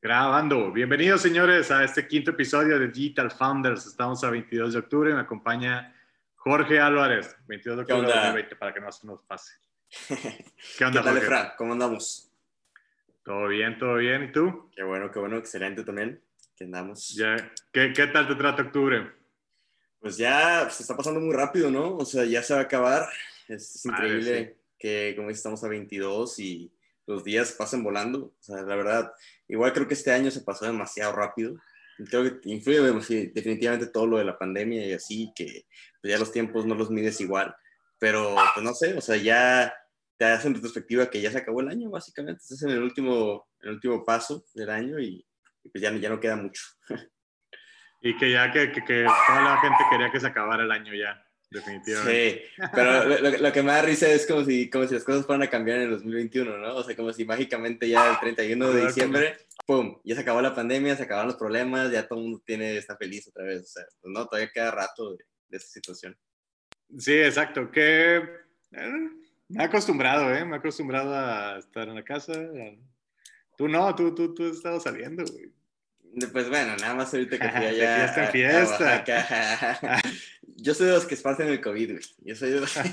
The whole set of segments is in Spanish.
Grabando. Bienvenidos, señores, a este quinto episodio de Digital Founders. Estamos a 22 de octubre. Me acompaña Jorge Álvarez, 22 de octubre de 2020, para que no se nos pase. ¿Qué onda, ¿Qué tal, Jorge? ¿Cómo andamos? Todo bien, todo bien. ¿Y tú? Qué bueno, qué bueno. Excelente también. ¿Qué andamos? Ya. ¿Qué, ¿Qué tal te trata octubre? Pues ya se está pasando muy rápido, ¿no? O sea, ya se va a acabar. Es, increíble que, como dices, estamos a 22 y los días pasen volando. O sea, la verdad, igual creo que este año se pasó demasiado rápido. Creo que influye definitivamente todo lo de la pandemia y así, que pues, ya los tiempos no los mides igual. Pero, pues no sé, o sea, ya te hacen retrospectiva que ya se acabó el año, básicamente. Estás en el último, el último paso del año y, pues ya, ya no queda mucho. Y que ya que, que, que toda la gente quería que se acabara el año ya definitivamente. Sí, pero lo, que me da risa es como si, como si las cosas fueran a cambiar en el 2021, ¿no? O sea, como si mágicamente ya el 31 de diciembre, ¡pum! Ya se acabó la pandemia, se acabaron los problemas, ya todo el mundo tiene, está feliz otra vez. O sea, pues no, todavía queda rato de, de esta situación. Sí, exacto. Que eh, me he acostumbrado, ¿eh? Me he acostumbrado a estar en la casa. Tú no, tú, tú, tú has estado saliendo, güey. Pues bueno, nada más ahorita que fui allá. fiesta en fiesta. Yo soy de los que esparcen el COVID, güey. Yo soy de los.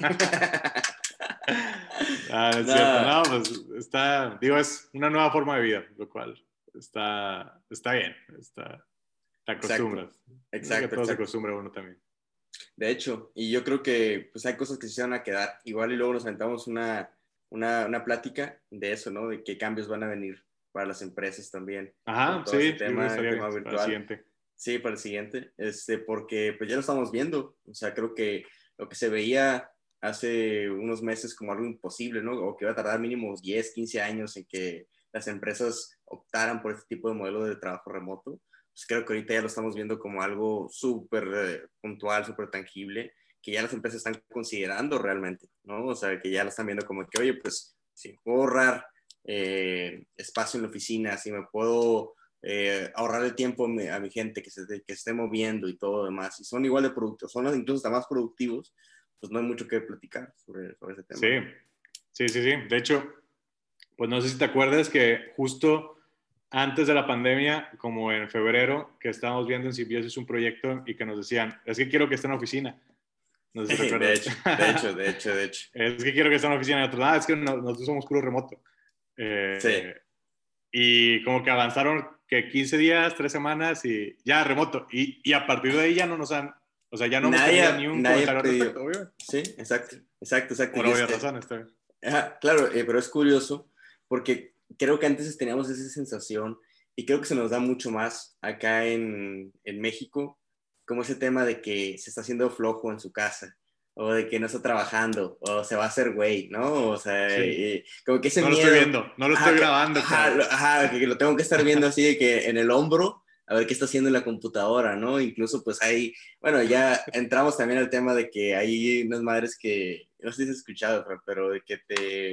ah, es no. cierto. No, pues está. Digo, es una nueva forma de vida, lo cual está, está bien. Está, te acostumbras. Exacto. Que todo se acostumbra uno también. De hecho, y yo creo que pues hay cosas que se van a quedar. Igual y luego nos aventamos una, una, una plática de eso, ¿no? De qué cambios van a venir para las empresas también. Ajá, sí, tema, tema virtual. Sí, para el siguiente, este, porque pues ya lo estamos viendo, o sea, creo que lo que se veía hace unos meses como algo imposible, ¿no? O que iba a tardar mínimo 10, 15 años en que las empresas optaran por este tipo de modelo de trabajo remoto, pues creo que ahorita ya lo estamos viendo como algo súper eh, puntual, súper tangible, que ya las empresas están considerando realmente, ¿no? O sea, que ya lo están viendo como que, oye, pues si puedo ahorrar eh, espacio en la oficina, si me puedo eh, ahorrar el tiempo a mi, gente que se, que esté moviendo y todo lo demás, y son igual de productivos, son incluso hasta más productivos, pues no hay mucho que platicar sobre, sobre ese tema. Sí, sí, sí, sí. De hecho, pues no sé si te acuerdas que justo antes de la pandemia, como en febrero, que estábamos viendo en es un proyecto y que nos decían, es que quiero que esté en la oficina. No sé si de, hecho, de hecho, de hecho, de hecho. Es que quiero que esté en la oficina. Y otros, ah, es que nosotros somos puro remoto. Eh, sí. Y como que avanzaron que 15 días, 3 semanas y ya remoto. Y, y a partir de ahí ya no nos han, o sea, ya no nadie, hemos ni un comentario respecto, Sí, exacto, exacto, exacto. Por obvias razones, está Ajá, claro, eh, pero es curioso porque creo que antes teníamos esa sensación y creo que se nos da mucho más acá en, en México, como ese tema de que se está haciendo flojo en su casa o de que no está trabajando, o se va a hacer güey, ¿no? O sea, eh, como que ese no miedo... Lo estoy viendo, no lo estoy grabando. Ajá, que lo tengo que estar viendo así de que en el hombro, a ver qué está haciendo en la computadora, ¿no? Incluso pues hay, bueno, ya entramos también al tema de que hay unas madres que, no sé si has escuchado, pero de que te,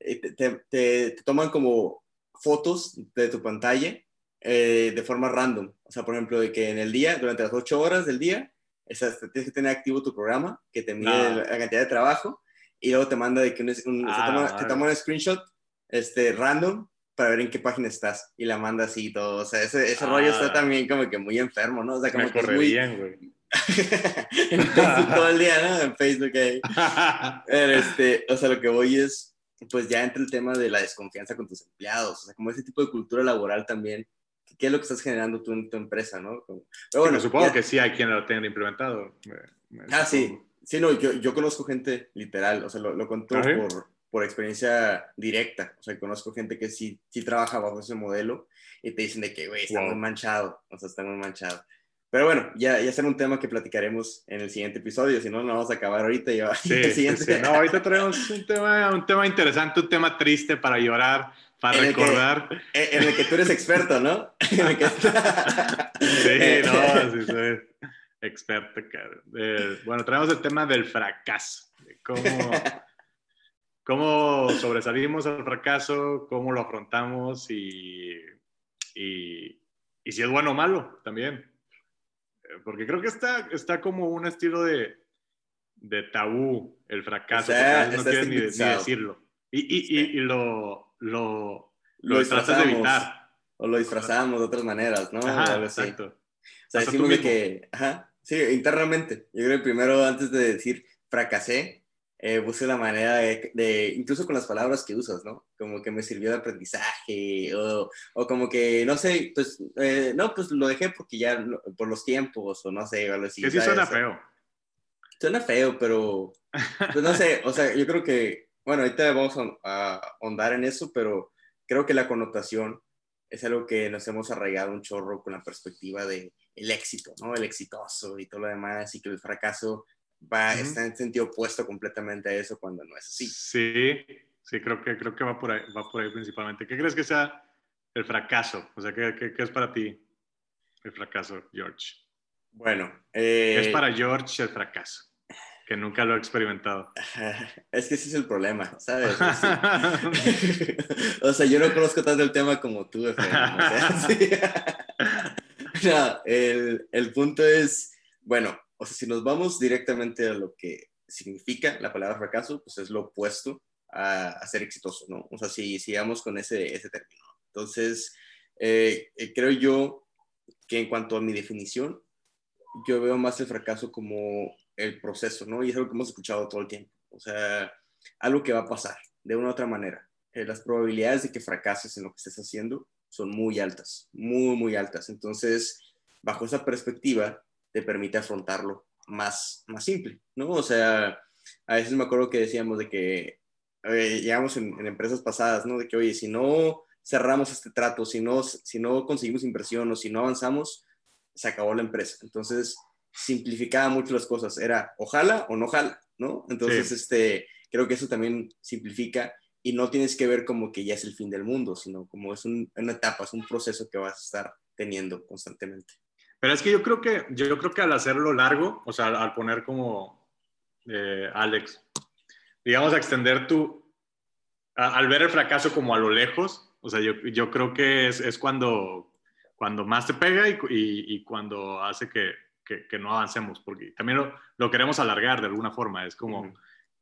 eh, te, te, te toman como fotos de tu pantalla eh, de forma random. O sea, por ejemplo, de que en el día, durante las ocho horas del día, tienes que tener activo tu programa que te mide ah. la cantidad de trabajo y luego te manda de que un, un, ah, te, toma, un screenshot este, random para ver en qué página estás y la manda así y todo. O sea, ese, ese rollo está ah. también como que muy enfermo, ¿no? O sea, como Me que muy... bien, güey. en Facebook todo el día, ¿no? En Facebook ahí. Pero este, o sea, lo que voy es, pues ya entra el tema de la desconfianza con tus empleados, o sea, como ese tipo de cultura laboral también qué es lo que estás generando tú en tu empresa, ¿no? Pero bueno, supongo que sí hay quien lo tenga implementado. ah, sí. Sí, no, yo, yo conozco gente literal, o sea, lo, lo conto ¿Ah, por, por experiencia directa. O sea, conozco gente que sí, sí trabaja bajo ese modelo y te dicen de que, güey, está muy manchado, o sea, está muy manchado. Pero bueno, ya, ya será un tema que platicaremos en el siguiente episodio, si no, no vamos a acabar ahorita. Y sí, el siguiente. Sí, No, ahorita traemos un tema, un tema interesante, un tema triste para llorar para recordar. en el que tú eres experto, ¿no? sí, no, sí soy experto, eh, bueno, traemos el tema del fracaso. cómo, cómo sobresalimos al fracaso, cómo lo afrontamos y, y, y, si es bueno o malo también. Eh, porque creo que está, está como un estilo de, de tabú el fracaso, no quieren ni, ni, decirlo. Y, y, y, lo, lo, lo, tratas de evitar. o lo disfrazamos de otras maneras, ¿no? Ajá, exacto. O sea, decimos de que, ajá, sí, internamente. Yo creo que primero, antes de decir fracasé, eh, busqué la manera de, incluso con las palabras que usas, ¿no? Como que me sirvió de aprendizaje, o, o como que, no sé, pues, eh, no, pues lo dejé porque ya, por los tiempos, o no sé, algo así. Que sí suena feo. Suena feo, pero, pues no sé, o sea, yo creo que, bueno, ahorita vamos a ahondar en eso, pero creo que la connotación es algo que nos hemos arraigado un chorro con la perspectiva de el éxito, ¿no? El exitoso y todo lo demás, y que el fracaso va, está en sentido opuesto completamente a eso cuando no es así. Sí, sí, creo que, creo que va, por ahí, va por ahí principalmente. ¿Qué crees que sea el fracaso? O sea, ¿qué, qué, es para ti el fracaso, George? Bueno, ¿qué es eh, para George el fracaso? Que nunca lo he experimentado. Es que ese es el problema, ¿sabes? o sea, yo no conozco tanto el tema como tú, no, el, el, punto es, bueno, o sea, si nos vamos directamente a lo que significa la palabra fracaso, pues es lo opuesto a, ser exitoso, ¿no? O sea, si sigamos con ese, ese término. Entonces, eh, eh, creo yo que en cuanto a mi definición, yo veo más el fracaso como el proceso, ¿no? Y es algo que hemos escuchado todo el tiempo. O sea, algo que va a pasar de una u otra manera. Eh, las probabilidades de que fracases en lo que estés haciendo son muy altas, muy, muy altas. Entonces, bajo esa perspectiva, te permite afrontarlo más, más simple, ¿no? O sea, a veces me acuerdo que decíamos de que eh, llegamos en, empresas pasadas, ¿no? De que, oye, si no cerramos este trato, si no, si no conseguimos inversión o si no avanzamos, se acabó la empresa. Entonces, simplificaba mucho las cosas. Era ojalá o no jala, ¿no? Entonces, este, creo que eso también simplifica y no tienes que ver como que ya es el fin del mundo, sino como es una etapa, es un proceso que vas a estar teniendo constantemente. Pero es que yo creo que, yo creo que al hacerlo largo, o sea, al poner como eh, Alex, digamos, a extender tu, al ver el fracaso como a lo lejos, o sea, yo, yo creo que es, es, cuando, cuando más te pega y, y cuando hace que, que, no avancemos, porque también lo, lo, queremos alargar de alguna forma. Es como,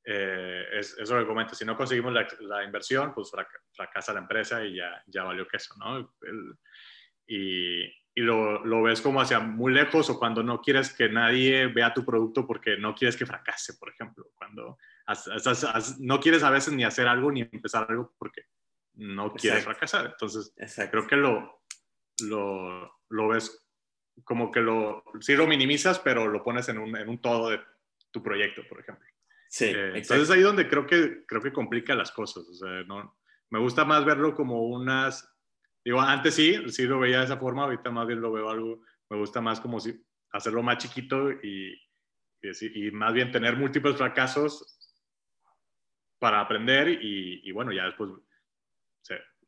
eh, es, eso que comento, si no conseguimos la, la inversión, pues fracasa la empresa y ya, ya valió queso, ¿no? y, y lo, lo, ves como hacia muy lejos o cuando no quieres que nadie vea tu producto porque no quieres que fracase, por ejemplo. Cuando no quieres a veces ni hacer algo ni empezar algo porque no quieres fracasar. Entonces, creo que lo, lo, lo ves como que lo, sí lo minimizas, pero lo pones en un, en un todo de tu proyecto, por ejemplo. Sí, eh, entonces ahí donde creo que, creo que complica las cosas. O sea, no, me gusta más verlo como unas, digo, antes sí, sí lo veía de esa forma, ahorita más bien lo veo algo, me gusta más como si hacerlo más chiquito y, y, más bien tener múltiples fracasos para aprender y, y bueno, ya después,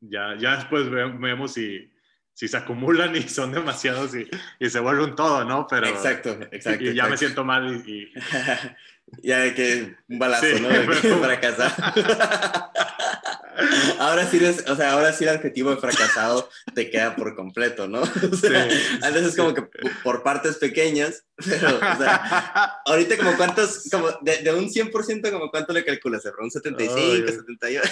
ya, ya después vemos si si se acumulan y son demasiados y, y, se vuelve un todo, ¿no? Pero, exacto, exacto. Y, ya me siento mal y... ya de que un balazo, ¿no? De fracasar. ahora sí, o sea, ahora sí el adjetivo de fracasado te queda por completo, ¿no? O sea, antes es como que por partes pequeñas, pero, o sea, ahorita como cuántos, como de, de un 100% como cuánto le calculas, ¿Un 75, 78?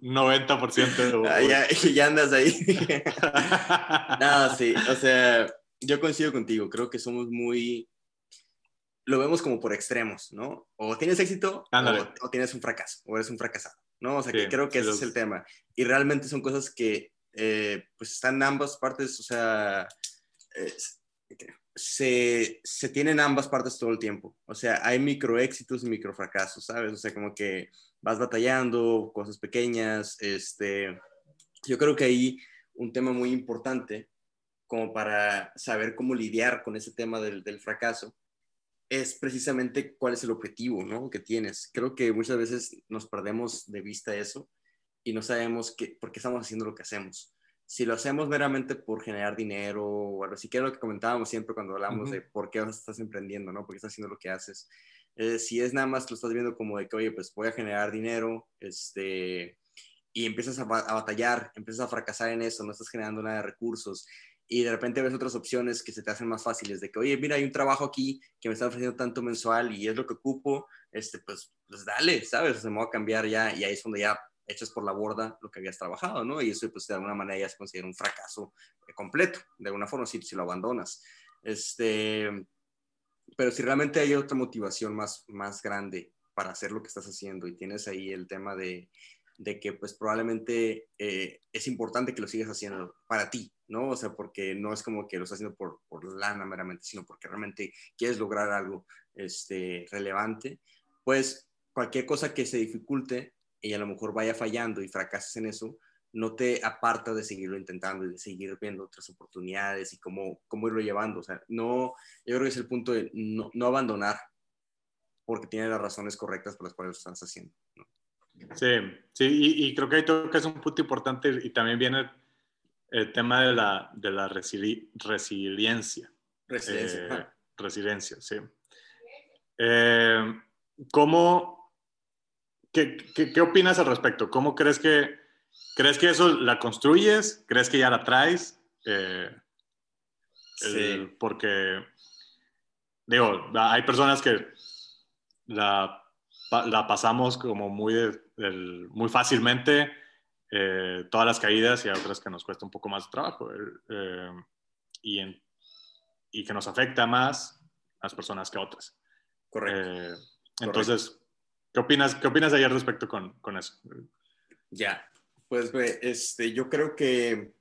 90%. Ah, ya, ya andas ahí. no, sí, o sea, yo coincido contigo, creo que somos muy lo vemos como por extremos, ¿no? O tienes éxito o, tienes un fracaso, o eres un fracasado, ¿no? O sea, que creo que ese es el tema. Y realmente son cosas que, eh, pues, están en ambas partes, o sea, se, se, tienen ambas partes todo el tiempo. O sea, hay micro éxitos y micro fracasos, ¿sabes? O sea, como que vas batallando, cosas pequeñas, este... Yo creo que hay un tema muy importante como para saber cómo lidiar con ese tema del, del fracaso es precisamente cuál es el objetivo ¿no? que tienes. Creo que muchas veces nos perdemos de vista eso y no sabemos qué, por qué estamos haciendo lo que hacemos. Si lo hacemos meramente por generar dinero o algo así, que lo que comentábamos siempre cuando hablamos de por qué estás emprendiendo, ¿no? por qué estás haciendo lo que haces. Eh, si es nada más que lo estás viendo como de que, oye, pues voy a generar dinero, este, y empiezas a, a batallar, empiezas a fracasar en eso, no estás generando nada de recursos, y de repente ves otras opciones que se te hacen más fáciles, de que, oye, mira, hay un trabajo aquí que me está ofreciendo tanto mensual y es lo que ocupo, este, pues, pues dale, ¿sabes? se me va a cambiar ya y ahí es donde ya echas por la borda lo que habías trabajado, ¿no? Y eso, pues, de alguna manera ya se considera un fracaso eh, completo, de alguna forma, si, si lo abandonas. Este, pero si realmente hay otra motivación más, más grande para hacer lo que estás haciendo y tienes ahí el tema de, de que pues probablemente eh, es importante que lo sigas haciendo para ti, ¿no? O sea, porque no es como que lo estás haciendo por, por lana meramente, sino porque realmente quieres lograr algo este, relevante, pues cualquier cosa que se dificulte y a lo mejor vaya fallando y fracases en eso, no te aparta de seguirlo intentando y de seguir viendo otras oportunidades y cómo, cómo irlo llevando. O sea, no, yo creo que es el punto de no, no abandonar porque tiene las razones correctas por las cuales lo estás haciendo. Sí, sí, y, creo que ahí es un punto importante y también viene el tema de la, de la resiliencia. Resiliencia. Eh, resiliencia, sí. Eh, ¿Cómo, qué, qué, qué, opinas al respecto? ¿Cómo crees que, crees que eso la construyes? ¿Crees que ya la traes? Eh, sí. porque, digo, hay personas que la, la pasamos como muy, muy fácilmente, eh, todas las caídas y hay otras que nos cuesta un poco más de trabajo eh, y, en, y, que nos afecta más a las personas que a otras. Correcto. Eh, entonces, ¿qué opinas, ¿qué opinas ayer respecto con, con eso? Ya, pues este, yo creo que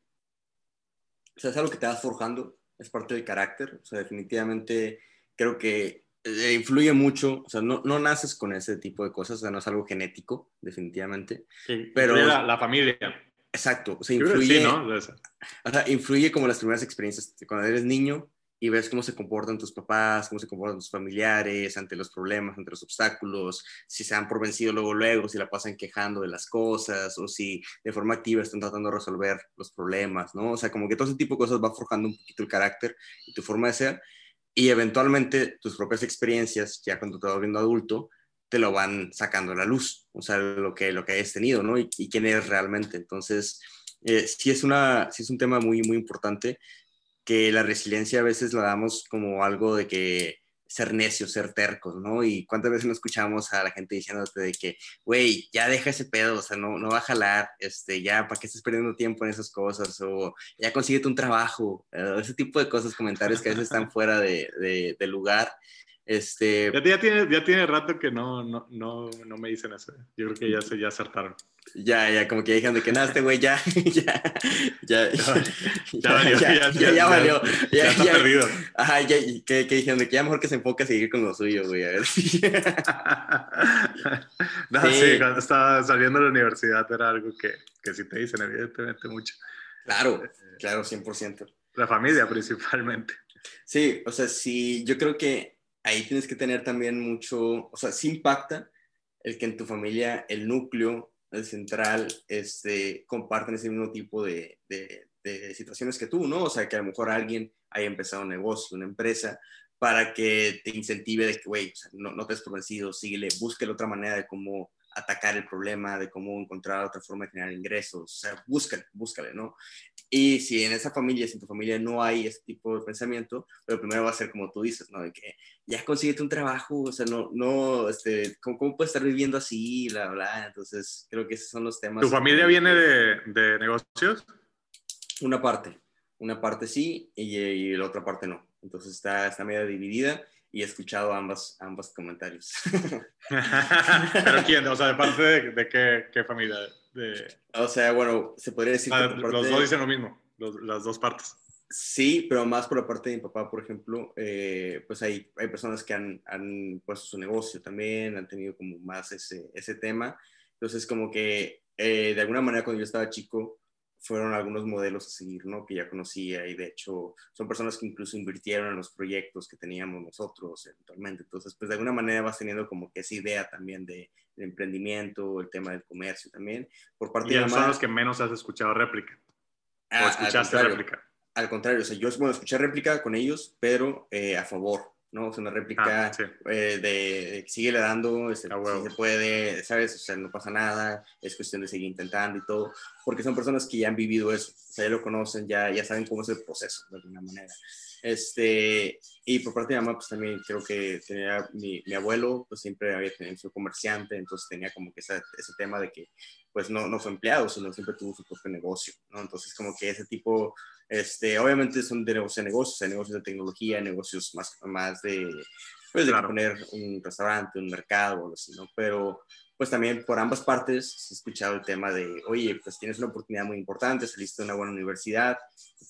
o sea, es algo que te vas forjando, es parte del carácter, o sea, definitivamente creo que eh, influye mucho, o sea, no, no, naces con ese tipo de cosas, o sea, no es algo genético, definitivamente. Sí, pero la, la, familia. Exacto, o sea, influye, sí, ¿no? o sea, influye como las primeras experiencias, cuando eres niño y ves cómo se comportan tus papás, cómo se comportan tus familiares ante los problemas, ante los obstáculos, si se han por vencido luego, luego, si la pasan quejando de las cosas o si de forma activa están tratando de resolver los problemas, ¿no? O sea, como que todo ese tipo de cosas va forjando un poquito el carácter y tu forma de ser y eventualmente tus propias experiencias, ya cuando te vas viendo adulto, te lo van sacando a la luz, o sea, lo que, lo que hayas tenido, ¿no? Y, quién eres realmente. Entonces, eh, sí, es una, sí es un tema muy, muy importante que la resiliencia a veces la damos como algo de que ser necios, ser tercos, ¿no? Y cuántas veces no escuchamos a la gente diciéndote de que, güey, ya deja ese pedo, o sea, no, no va a jalar, este, ya, ¿para qué estás perdiendo tiempo en esas cosas? O ya consíguete un trabajo, eh, ese tipo de cosas, comentarios que a veces están fuera de, de, de lugar. Este... Ya, ya, tiene, ya tiene rato que no, no, no, no me dicen eso. Yo creo que ya se ya acertaron. Ya, ya, como que dijeron de que nada, este güey ya, ya, ya, ya, valió, ya, valió. Ya, está perdido. Ajá, ya, que, que dijeron de que ya mejor que se enfoque a seguir con lo suyo, güey, a ver. no, sí. sí. cuando estaba saliendo de la universidad era algo que, que sí te dicen, evidentemente, mucho. Claro, claro, 100%. La familia principalmente. Sí, o sea, sí, yo creo que ahí tienes que tener también mucho, o sea, sí impacta el que en tu familia el núcleo, el central, este, compartan ese mismo tipo de, de, de, situaciones que tú, ¿no? O sea, que a lo mejor alguien haya empezado un negocio, una empresa, para que te incentive de que, güey, o sea, no, no te has convencido, síguele, busque la otra manera de cómo atacar el problema, de cómo encontrar otra forma de generar ingresos, o sea, búscale, búscale, ¿no? Y si en esa familia, si en tu familia no hay ese tipo de pensamiento, lo primero va a ser como tú dices, ¿no? De que ya consiguete un trabajo, o sea, no, no, este, ¿cómo, cómo puedes estar viviendo así, bla, bla? Entonces, creo que esos son los temas. ¿Tu familia viene de, de negocios? Una parte, una parte sí y, y, la otra parte no. Entonces está, está medio dividida y he escuchado ambas, ambos comentarios. ¿Pero quién? O sea, ¿de parte de, de qué, qué, familia? De... O sea, bueno, se podría decir... Ah, que los dos dicen lo mismo, los, las dos partes. Sí, pero más por la parte de mi papá, por ejemplo, eh, pues hay, hay personas que han, han, puesto su negocio también, han tenido como más ese, ese tema. Entonces, como que eh, de alguna manera cuando yo estaba chico, fueron algunos modelos a seguir, ¿no? Que ya conocía y de hecho son personas que incluso invirtieron en los proyectos que teníamos nosotros eventualmente. Entonces, pues de alguna manera vas teniendo como que esa idea también de, de emprendimiento, el tema del comercio también. Por parte y de son los que menos has escuchado réplica. Ah, o escuchaste al réplica. Al contrario, o sea, yo bueno, escuché réplica con ellos, pero eh, a favor, ¿no? O sea, una réplica ah, sí. eh, de, sigue le dando, este, si se puede, ¿sabes? O sea, no pasa nada, es cuestión de seguir intentando y todo. porque son personas que ya han vivido eso, o sea, ya lo conocen, ya, ya saben cómo es el proceso de alguna manera. Este, y por parte de mi mamá, pues también creo que tenía mi, mi abuelo, pues siempre había tenido su comerciante, entonces tenía como que ese, ese tema de que, pues no, no fue empleado, sino siempre tuvo su propio negocio, ¿no? Entonces, como que ese tipo, este, obviamente son de negocios a negocios, hay negocios de tecnología, negocios más, más de, pues, de Claro. poner un restaurante, un mercado o algo así, ¿no? Pero, pues también por ambas partes se ha escuchado el tema de, oye, pues tienes una oportunidad muy importante, saliste de una buena universidad,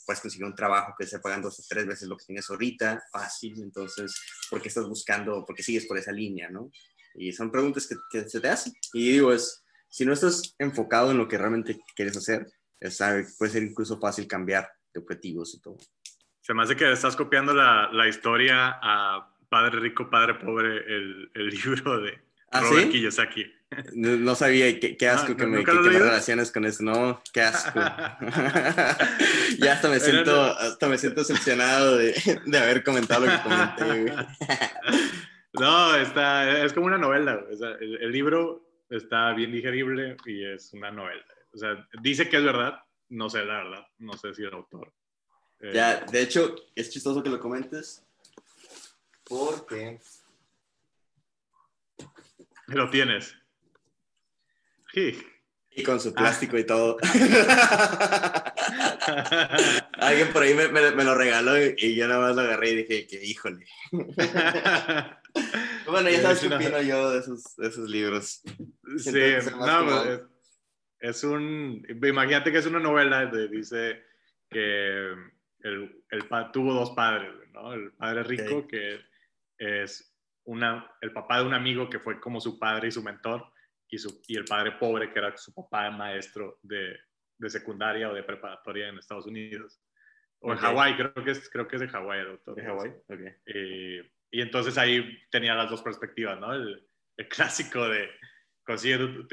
puedes conseguir un trabajo que esté pagando hasta tres veces lo que tienes ahorita, fácil, entonces, ¿por qué estás buscando, por qué sigues por esa línea, no? Y son preguntas que, que se te hacen. Y digo, es, si no estás enfocado en lo que realmente quieres hacer, es, puede ser incluso fácil cambiar de objetivos y todo. Se me hace que estás copiando la, la historia a Padre Rico, Padre Pobre, el, el libro de ¿Ah, Robert sí? Kiyosaki. No, no sabía, qué, qué asco No, que, ¿no- me, que, que me relaciones con eso, no, qué asco. ya hasta me siento, no. hasta me siento decepcionado de, de haber comentado lo que comenté. No, está, es como una novela. O sea, el, el libro está bien digerible y es una novela. O sea, dice que es verdad. No sé, la verdad. No sé si el autor. eh, Ya, de hecho, es chistoso que lo comentes. Porque. Lo tienes. Sí. Y con su plástico y todo. Alguien por ahí me, me- me lo regaló y, y yo nada más lo agarré y dije que híjole. Bueno, ya sabes qué no. opino yo de esos, de esos libros. Sí, Entonces, no, pues, es, un. Imagínate que es una novela de, dice que el, el pa- tuvo dos padres, ¿no? El padre rico, Ok. que es una, el papá de un amigo que fue como su padre y su mentor, y, su, y el padre pobre, que era su papá maestro de, de secundaria o de preparatoria en Estados Unidos. O en Ok. Hawái, creo que es, creo que es de Hawái. el autor. ¿De Hawái? Ok. Eh, y entonces ahí tenía las dos perspectivas, ¿no? El, el clásico de consigue tu-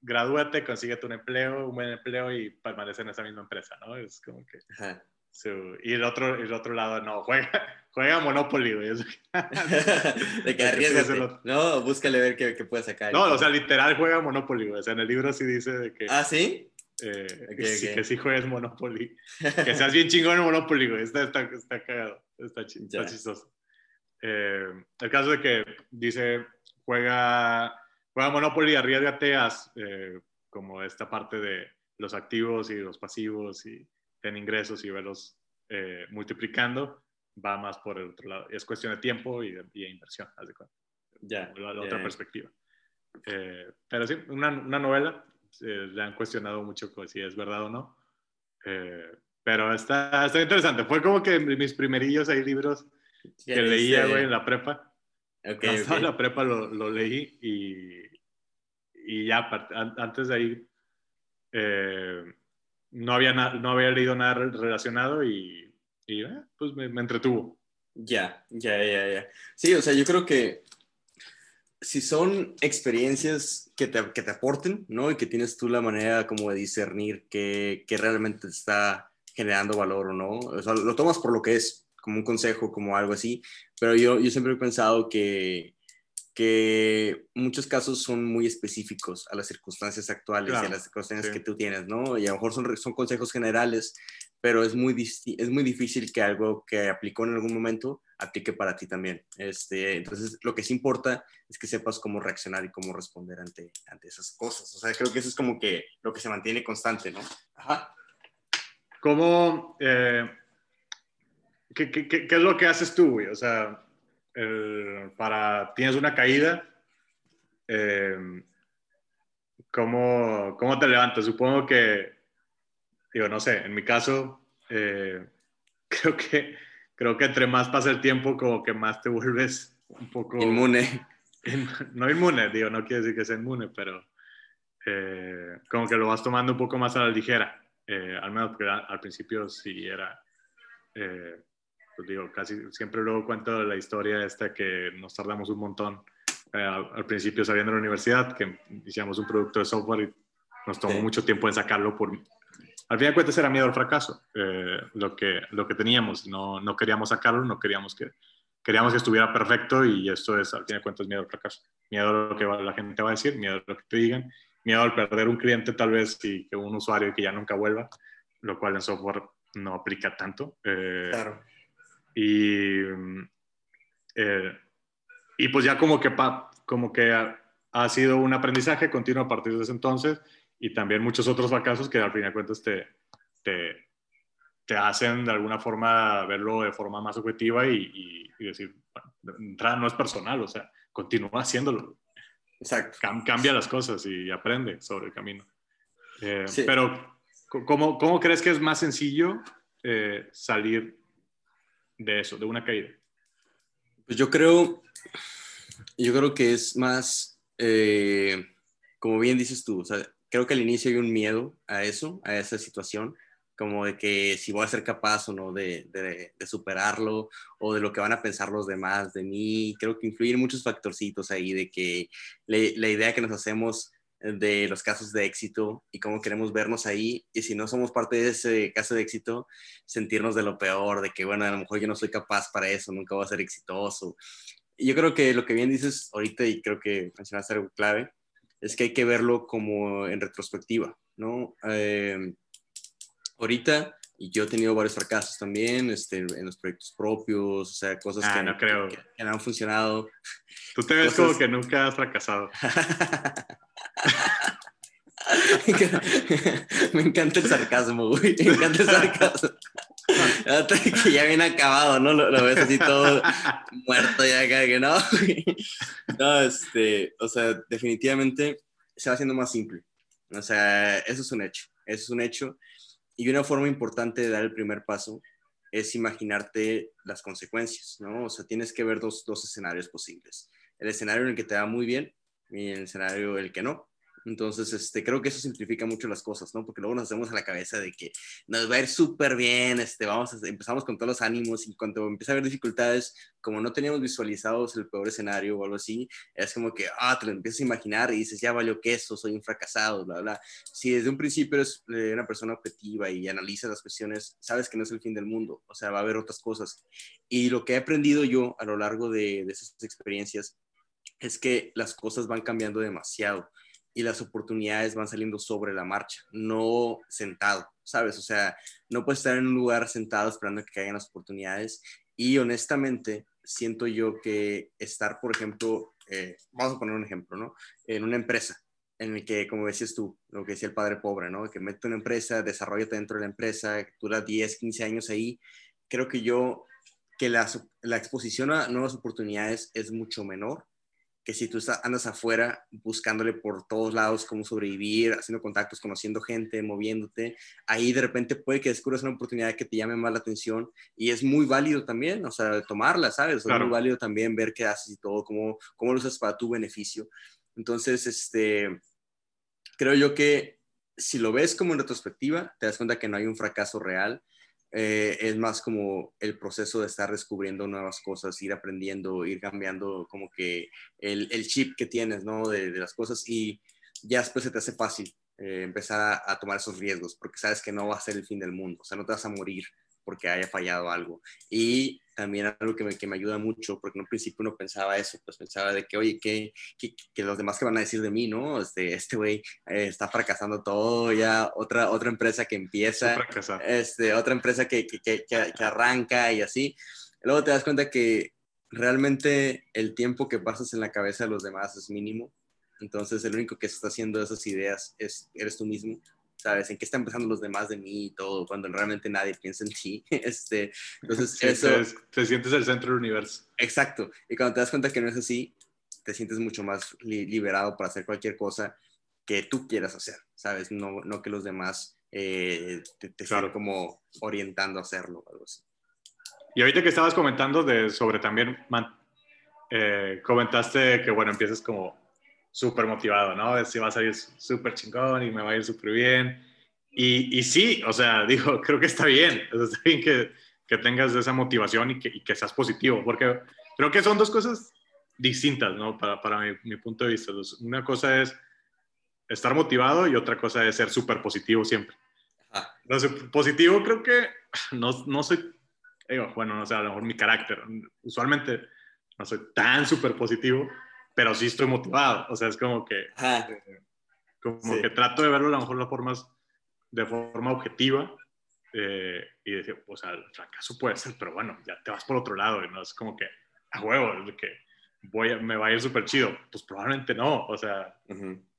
gradúate, consíguete un empleo, un buen empleo y permanece en esa misma empresa, ¿no? Es como que Ajá. su- y el otro, el otro lado, no, juega, juega Monopoly, güey. De que arriesgate. No, búscale ver qué, qué puedes sacar. no, o sea, literal juega Monopoly, güey. O sea, en el libro sí dice de que, ¿Ah, sí? eh, ok, que sí, ok. que sí juegues Monopoly. que seas bien chingón en Monopoly, güey. Está, está, está cagado. Está, chi- está chistoso. Eh, el caso de que dice, juega, juega Monopoly, arriesgate a eh, como esta parte de los activos y los pasivos y ten ingresos y verlos eh, multiplicando, va más por el otro lado. Es cuestión de tiempo y de, y de inversión, haz de cuenta. Ya. La, la otra ya. perspectiva. Eh, pero sí, una, una novela, eh, le han cuestionado mucho si es verdad o no. Eh, pero está, está interesante. Fue como que mis primerillos ahí libros que leía, güey, en la prepa. Ok, Cuando estaba en ok. la prepa lo, lo leí y, y ya, antes de ahí, eh, no, había no había leído nada re- relacionado y, y, eh, pues me, me entretuvo. Ya, ya, ya, ya. Sí, o sea, yo creo que si son experiencias que te, que te aporten, ¿no? Y que tienes tú la manera como de discernir que realmente te está generando valor o no. O sea, lo tomas por lo que es, como un consejo, como algo así. Pero yo, yo siempre he pensado que, que muchos casos son muy específicos a las circunstancias actuales y Claro, a las circunstancias sí. que tú tienes, ¿no? Y a lo mejor son, son consejos generales, pero es muy, es muy difícil que algo que aplicó en algún momento aplique para ti también. Este, entonces, lo que sí importa es que sepas cómo reaccionar y cómo responder ante, ante esas cosas. O sea, creo que eso es como que lo que se mantiene constante, ¿no? Ajá. ¿Cómo, eh, qué, qué- qué- qué es lo que haces tú, güey? O sea, el- para, tienes una caída, eh, ¿cómo, ¿cómo te levantas? Supongo que, digo, no sé, en mi caso, eh, creo que, creo que entre más pasa el tiempo, como que más te vuelves un poco... Inmune. Inmu- no inmune, digo, no quiere decir que sea inmune, pero eh, como que lo vas tomando un poco más a la ligera. Eh, al menos porque a- al principio sí era, eh, pues digo, casi siempre luego cuento la historia esta que nos tardamos un montón eh, al, al principio saliendo de la universidad, que hicimos un producto de software y nos tomó Sí. mucho tiempo en sacarlo por... Al fin de cuentas era miedo al fracaso, eh, lo, que, lo que teníamos, no, no queríamos sacarlo, no queríamos que queríamos que estuviera perfecto y esto es, al fin de cuentas, miedo al fracaso. Miedo a lo que la gente va a decir, miedo a lo que te digan, miedo al perder un cliente tal vez y que un usuario que ya nunca vuelva, lo cual en software no aplica tanto. Eh, claro. Y, eh, y pues ya como que, como que ha, ha, sido un aprendizaje continuo a partir de ese entonces y también muchos otros fracasos que al fin de cuentas te, te, te hacen de alguna forma verlo de forma más objetiva y, y, decir, bueno, no es personal, o sea, continúa haciéndolo. Exacto. cambia las cosas y aprende sobre el camino. Eh, pero, ¿cómo, ¿cómo, crees que es más sencillo eh, salir de eso, de una caída? Pues yo creo, yo creo que es más, eh, como bien dices tú, creo que al inicio hay un miedo a eso, a esa situación, como de que si voy a ser capaz o no de, de, superarlo o de lo que van a pensar los demás de mí. Creo que influyen muchos factorcitos ahí de que la idea que nos hacemos de los casos de éxito y cómo queremos vernos ahí y si no somos parte de ese caso de éxito, sentirnos de lo peor, de que bueno, a lo mejor yo no soy capaz para eso, nunca voy a ser exitoso. Y yo creo que lo que bien dices ahorita y creo que mencionaste algo clave, es que hay que verlo como en retrospectiva, ¿no? Eh, ahorita, y yo he tenido varios fracasos también este, en los proyectos propios, o sea, cosas ah, que, no creo. Que, no han funcionado. Tú te ves como que nunca has fracasado. Me encanta el sarcasmo, güey. Me encanta el sarcasmo. que ya viene acabado, ¿no? Lo, ves así todo muerto ya, que no. no, este, o sea, definitivamente se va haciendo más simple. O sea, eso es un hecho. Eso es un hecho. Y una forma importante de dar el primer paso es imaginarte las consecuencias, ¿no? O sea, tienes que ver dos, dos escenarios posibles. El escenario en el que te va muy bien y el escenario en el que no. Entonces, este, creo que eso simplifica mucho las cosas, ¿no? Porque luego nos hacemos a la cabeza de que nos va a ir súper bien, este, vamos a, empezamos con todos los ánimos y cuando empieza a haber dificultades, como no teníamos visualizados el peor escenario o algo así, es como que, ah, te lo empiezas a imaginar y dices, ya valió queso, soy un fracasado, bla, bla. Si desde un principio eres eh, una persona objetiva y analizas las cuestiones, sabes que no es el fin del mundo, o sea, va a haber otras cosas. Y lo que he aprendido yo a lo largo de, de esas experiencias es que las cosas van cambiando demasiado y las oportunidades van saliendo sobre la marcha, no sentado, ¿sabes? O sea, no puedes estar en un lugar sentado esperando que caigan las oportunidades. Y honestamente, siento yo que estar, por ejemplo, eh, vamos a poner un ejemplo, ¿no? En una empresa, en el que, como decías tú, lo que decía el padre pobre, ¿no? Que mete una empresa, desarrollate dentro de la empresa, dura 10, 15 años ahí. Creo que yo, que la, la exposición a nuevas oportunidades es mucho menor que si tú andas afuera buscándole por todos lados cómo sobrevivir, haciendo contactos, conociendo gente, moviéndote, ahí de repente puede que descubras una oportunidad que te llame más la atención y es muy válido también, o sea, tomarla, ¿sabes? Es muy válido también ver qué haces y todo, cómo, cómo lo usas para tu beneficio. Entonces, este, creo yo que si lo ves como en retrospectiva, te das cuenta que no hay un fracaso real, eh, es más como el proceso de estar descubriendo nuevas cosas, ir aprendiendo, ir cambiando como que el, chip que tienes, ¿no? De, de, las cosas y ya después se te hace fácil eh, empezar a, a, tomar esos riesgos porque sabes que no va a ser el fin del mundo, o sea, no te vas a morir porque haya fallado algo. Y también algo que me, que me ayuda mucho, porque en un principio uno pensaba eso, pues pensaba de que, oye, ¿qué, que los demás que van a decir de mí, ¿no? Este, este güey eh, está fracasando todo, ya otra, otra empresa que empieza, este, otra empresa que, que, que, arranca y así. Luego te das cuenta que realmente el tiempo que pasas en la cabeza de los demás es mínimo. Entonces, el único que se está haciendo esas ideas es, eres tú mismo. ¿Sabes? ¿En qué están pensando los demás de mí y todo? Cuando realmente nadie piensa en ti. Este, entonces, eso... Te, sientes el centro del universo. Exacto. Y cuando te das cuenta que no es así, te sientes mucho más liberado para hacer cualquier cosa que tú quieras hacer, ¿sabes? No, no que los demás eh, te, te estén como orientando a hacerlo o algo así. Y ahorita que estabas comentando de, sobre también, eh, comentaste que, bueno, empiezas como súper motivado, ¿no? Si va a salir súper chingón y me va a ir súper bien. Y, y, sí, o sea, digo, creo que está bien, está bien que, que tengas esa motivación y que, y que, seas positivo, porque creo que son dos cosas distintas, ¿no? Para, para mi, mi, punto de vista. Una cosa es estar motivado y otra cosa es ser súper positivo siempre. Entonces, positivo creo que no, no soy, digo, bueno, no sé, a lo mejor mi carácter, usualmente no soy tan súper positivo, pero sí estoy motivado. O sea, es como que... Eh, Como que trato de verlo a lo mejor las formas, de forma objetiva eh, y decir, o sea, el fracaso puede ser, pero bueno, ya te vas por otro lado y no es como que a huevo, de que voy me va a ir súper chido. Pues probablemente no, o sea,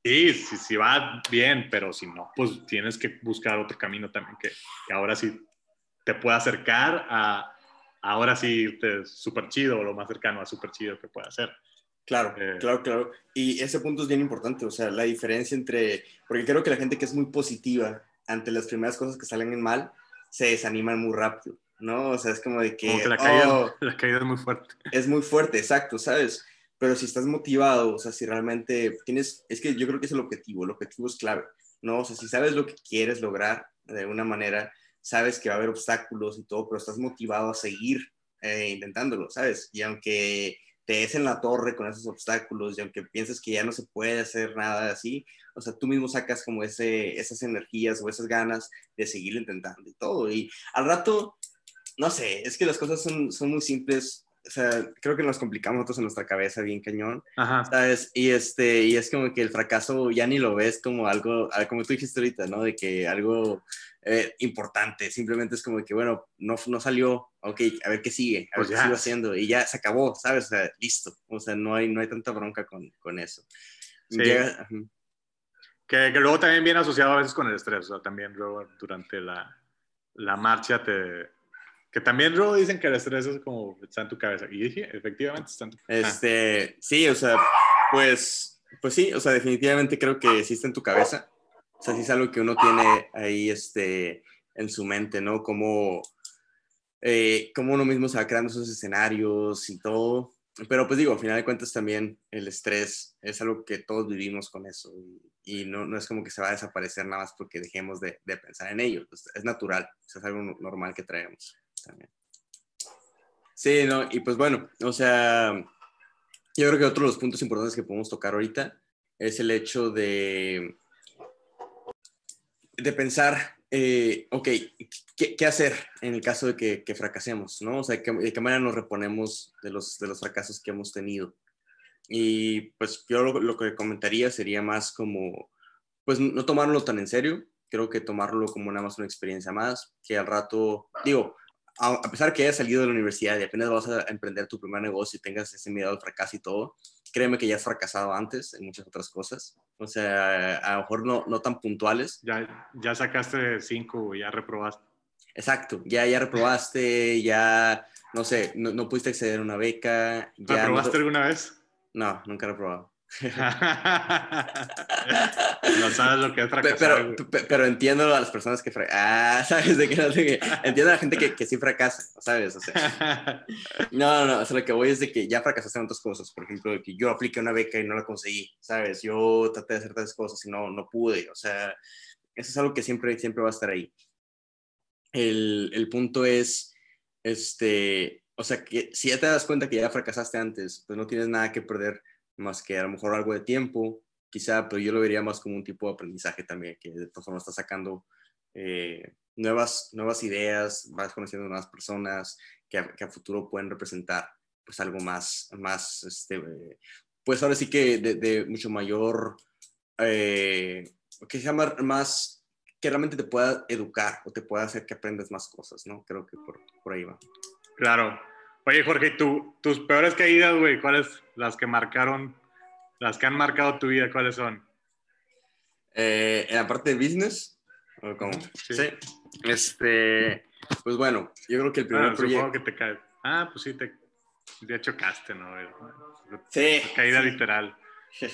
sí, sí, sí, va bien, pero si no, pues tienes que buscar otro camino también que, que ahora sí te pueda acercar a ahora sí irte súper chido o lo más cercano a súper chido que pueda ser. Claro, eh, claro, claro. Y ese punto es bien importante, o sea, la diferencia entre, porque creo que la gente que es muy positiva ante las primeras cosas que salen mal, se desaniman muy rápido, ¿no? O sea, es como de que... Como que la, caída, oh, la caída es muy fuerte. Es muy fuerte, exacto, ¿sabes? Pero si estás motivado, o sea, si realmente tienes, es que yo creo que es el objetivo, el objetivo es clave, ¿no? O sea, si sabes lo que quieres lograr de una manera, sabes que va a haber obstáculos y todo, pero estás motivado a seguir eh, intentándolo, ¿sabes? Y aunque te des en la torre con esos obstáculos y aunque pienses que ya no se puede hacer nada así, o sea, tú mismo sacas como ese, esas energías o esas ganas de seguir intentando y todo. Y al rato, no sé, es que las cosas son, son muy simples. O sea, creo que nos complicamos nosotros en nuestra cabeza bien cañón, ¿sabes? Y, este, y es como que el fracaso ya ni lo ves como algo, como tú dijiste ahorita, ¿no? De que algo eh, importante, simplemente es como que, bueno, no, no salió, ok, a ver qué sigue, a ver pues qué sigo haciendo, y ya se acabó, ¿sabes? O sea, listo, o sea, no hay, no hay tanta bronca con, con eso. Sí. que, que, luego también viene asociado a veces con el estrés, o sea, también luego durante la, la marcha te... Que también luego dicen que el estrés es como está en tu cabeza. Y dije, efectivamente está en tu cabeza. Este, sí, o sea, pues, pues sí, o sea, definitivamente creo que sí está en tu cabeza. O sea, sí es algo que uno tiene ahí este, en su mente, ¿no? Como, eh, como uno mismo se va creando esos escenarios y todo. Pero pues digo, al final de cuentas también el estrés es algo que todos vivimos con eso y, no, no, es como que se va a desaparecer nada más porque dejemos de, de pensar en ello. es natural, es algo normal que traemos también. Sí, no, y pues bueno, o sea, yo creo que otro de los puntos importantes que podemos tocar ahorita es el hecho de, de pensar, eh, ok, ¿qué, hacer en el caso de que, fracasemos? ¿no? O sea, ¿de qué manera nos reponemos de los, de los fracasos que hemos tenido? Y pues yo lo, que comentaría sería más como, pues no tomarlo tan en serio, creo que tomarlo como nada más una experiencia más, que al rato, digo, a, pesar que hayas salido de la universidad y apenas vas a emprender tu primer negocio y tengas ese miedo al fracaso y todo, créeme que ya has fracasado antes en muchas otras cosas. O sea, a lo mejor no, no tan puntuales. Ya, ya sacaste cinco, ya reprobaste. Exacto, ya, ya reprobaste, ya, no sé, no, no pudiste acceder a una beca. Ya ¿Reprobaste alguna vez? No, nunca he reprobado. no sabes lo que es fracasar. Pero, pero, entiendo a las personas que fracasan. Ah, ¿sabes? De que no sé Entiendo a la gente que, que sí fracasa, ¿sabes? O sea, no, no, o sea, lo que voy es de que ya fracasaste en otras cosas. Por ejemplo, que yo apliqué una beca y no la conseguí, ¿sabes? Yo traté de hacer tantas cosas y no, no pude. O sea, eso es algo que siempre, siempre va a estar ahí. El, el punto es, este, o sea, que si ya te das cuenta que ya fracasaste antes, pues no tienes nada que perder más que a lo mejor algo de tiempo, quizá, pero yo lo vería más como un tipo de aprendizaje también, que de todas formas está sacando eh, nuevas, nuevas ideas, vas conociendo nuevas personas que a, futuro pueden representar pues algo más, más este, pues ahora sí que de, de mucho mayor, eh, que se llama más, que realmente te pueda educar o te pueda hacer que aprendas más cosas, ¿no? Creo que por, por ahí va. Claro, Oye, Jorge, ¿tú, tus peores caídas, güey, ¿cuáles las que marcaron, las que han marcado tu vida, cuáles son? Eh, en la parte de business, ¿o cómo? Sí. Este, pues bueno, yo creo que el primer proyecto... que te cae. Ah, pues sí, te, ya chocaste, ¿no? Sí. Caída literal. Sí,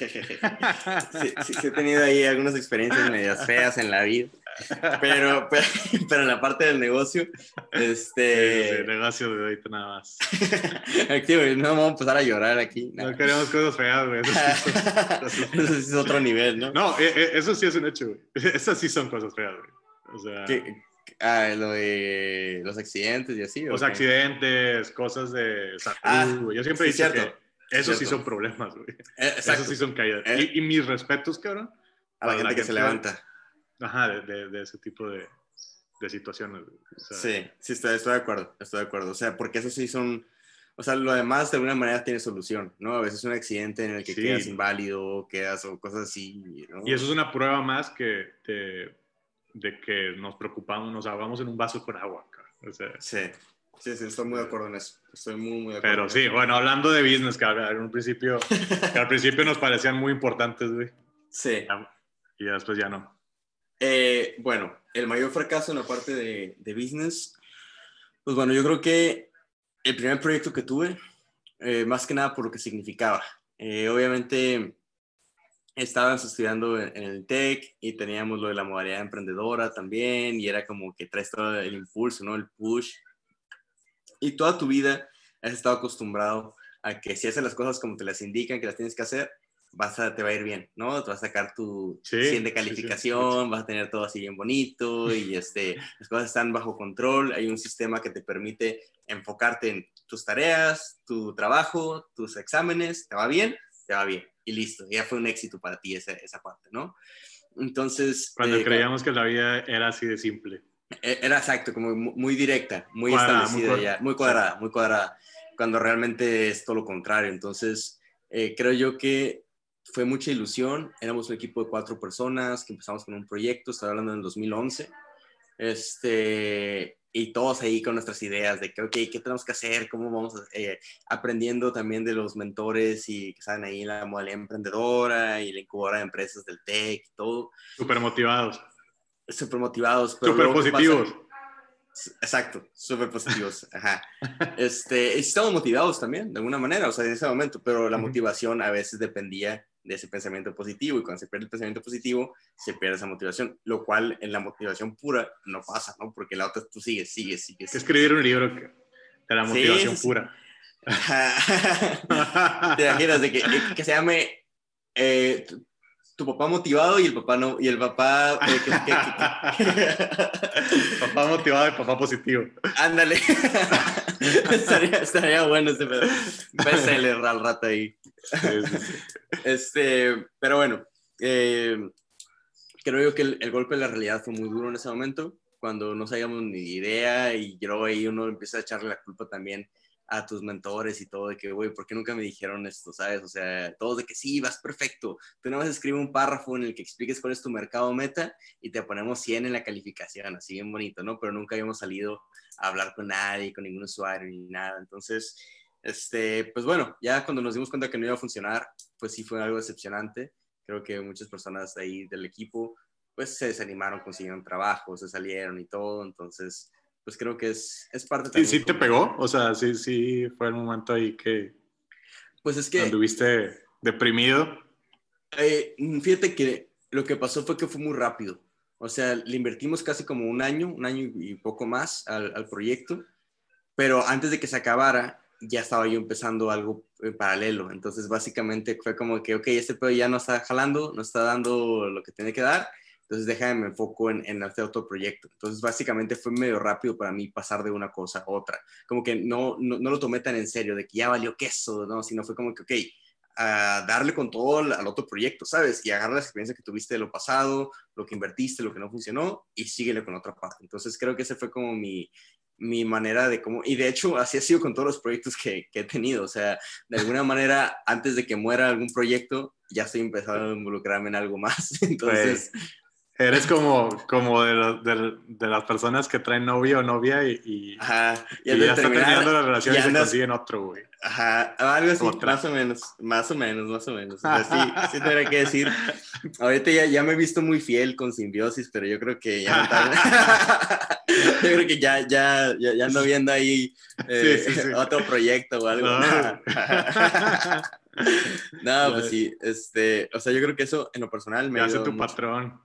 sí, sí, he tenido ahí algunas experiencias medias feas en la vida. Pero, pero, en la parte del negocio, este... el negocio de ahorita nada más. Activo, no vamos a empezar a llorar aquí. No, queremos cosas feas, güey. Eso, sí es otro nivel, ¿no? No, e, e, eso sí es un hecho, güey. Esas sí son cosas feas, güey. O sea... Ah, lo de los accidentes y así. Los accidentes, cosas de salud, ah, Yo siempre he dicho que esos sí son problemas, güey. Eh, esos sí son caídas. Eh. Y, y, mis respetos, cabrón. A la gente que se levanta. Ajá, de, de, ese tipo de, de situaciones. sí, sí, estoy, estoy, de acuerdo, estoy de acuerdo. O sea, porque eso sí son, o sea, lo demás de alguna manera tiene solución, ¿no? A veces un accidente en el que quedas inválido, quedas o cosas así, ¿no? Y eso es una prueba más que de que nos preocupamos, nos ahogamos en un vaso con agua. sí, sí, sí, estoy muy de acuerdo en eso. Estoy muy, muy de acuerdo. Pero sí, bueno, hablando de business, que en un principio, que al principio nos parecían muy importantes, güey. Sí. Y después ya no. Eh, bueno, el mayor fracaso en la parte de, de business, pues bueno, yo creo que el primer proyecto que tuve, eh, más que nada por lo que significaba. Eh, obviamente estabas estudiando en, el TEC y teníamos lo de la modalidad emprendedora también y era como que traes todo el impulso, ¿no? El push. Y toda tu vida has estado acostumbrado a que si haces las cosas como te las indican que las tienes que hacer, vas a, te va a ir bien, ¿no? Te vas a sacar tu 100 de calificación, vas a tener todo así bien bonito y este, las cosas están bajo control, hay un sistema que te permite enfocarte en tus tareas, tu trabajo, tus exámenes, te va bien, te va bien y listo, ya fue un éxito para ti esa, esa parte, ¿no? Entonces... Cuando eh, creíamos que la vida era así de simple. E, era exacto, como muy directa, muy establecida muy ya, muy cuadrada, muy cuadrada, cuando realmente es todo lo contrario. Entonces, eh, creo yo que fue mucha ilusión, éramos un equipo de cuatro personas que empezamos con un proyecto, estaba hablando en 2011, este, y todos ahí con nuestras ideas de que, ok, ¿qué tenemos que hacer? ¿Cómo vamos eh, aprendiendo también de los mentores y que están ahí en la modalidad emprendedora y la incubadora de empresas del TEC y todo? Súper motivados. Súper motivados. Súper positivos. Exacto, súper positivos. Ajá. Este, estamos motivados también, de alguna manera, o sea, en ese momento, pero la motivación a veces dependía de ese pensamiento positivo y cuando se pierde el pensamiento positivo, se pierde esa motivación, lo cual en la motivación pura no pasa, ¿no? Porque la otra tú sigues, sigues, sigues. Escribir un libro de la motivación pura. Te imaginas de que, que se llame eh, tu papá motivado y el papá no, y el papá... Eh, papá motivado y papá positivo. Ándale. estaría, estaría, bueno ese pedo. Bestseller al rato ahí. Este, pero bueno, eh, creo yo que el, golpe de la realidad fue muy duro en ese momento, cuando no sabíamos ni idea y yo ahí uno empieza a echarle la culpa también a tus mentores y todo, de que, güey, ¿por qué nunca me dijeron esto, sabes? O sea, todos de que sí, vas perfecto. Tú nada más escribe un párrafo en el que expliques cuál es tu mercado meta y te ponemos 100 en la calificación, así bien bonito, ¿no? Pero nunca habíamos salido a hablar con nadie, con ningún usuario ni nada. Entonces, este, pues bueno, ya cuando nos dimos cuenta que no iba a funcionar, pues sí fue algo decepcionante. Creo que muchas personas ahí del equipo, pues se desanimaron, consiguieron trabajo, se salieron y todo. Entonces, pues creo que es, es parte ¿Y sí te pegó? O sea, sí, sí fue el momento ahí que... Pues es que... Anduviste deprimido. Eh, fíjate que lo que pasó fue que fue muy rápido. O sea, le invertimos casi como un año, un año y poco más al, al proyecto, pero antes de que se acabara, ya estaba yo empezando algo en paralelo. Entonces, básicamente fue como que, ok, este pedo ya no está jalando, no está dando lo que tiene que dar, entonces déjame me enfoco en, en hacer otro proyecto. Entonces básicamente fue medio rápido para mí pasar de una cosa a otra. Como que no, no, lo tomé tan en serio de que ya valió queso, ¿no? Sino fue como que, ok, a darle con todo al, otro proyecto, ¿sabes? Y agarrar la experiencia que tuviste de lo pasado, lo que invertiste, lo que no funcionó y síguele con otra parte. Entonces creo que ese fue como mi, mi manera de cómo, y de hecho así ha sido con todos los proyectos que, que, he tenido, o sea, de alguna manera, antes de que muera algún proyecto, ya estoy empezando a involucrarme en algo más, entonces, pues, Eres como, como de, de, de, las personas que traen novio o novia y, y, Ajá, y, ya está terminando la relación y, se consiguen otro, güey. Ajá, algo así, más o menos, más o menos, más o menos. O sea, sí, sí tendría que decir. Ahorita ya, ya me he visto muy fiel con simbiosis, pero yo creo que ya Yo creo que ya, ya, ya, ya ando viendo ahí eh, sí, sí, otro proyecto o algo. No. no, pues sí, este, o sea, yo creo que eso en lo personal me hace tu patrón.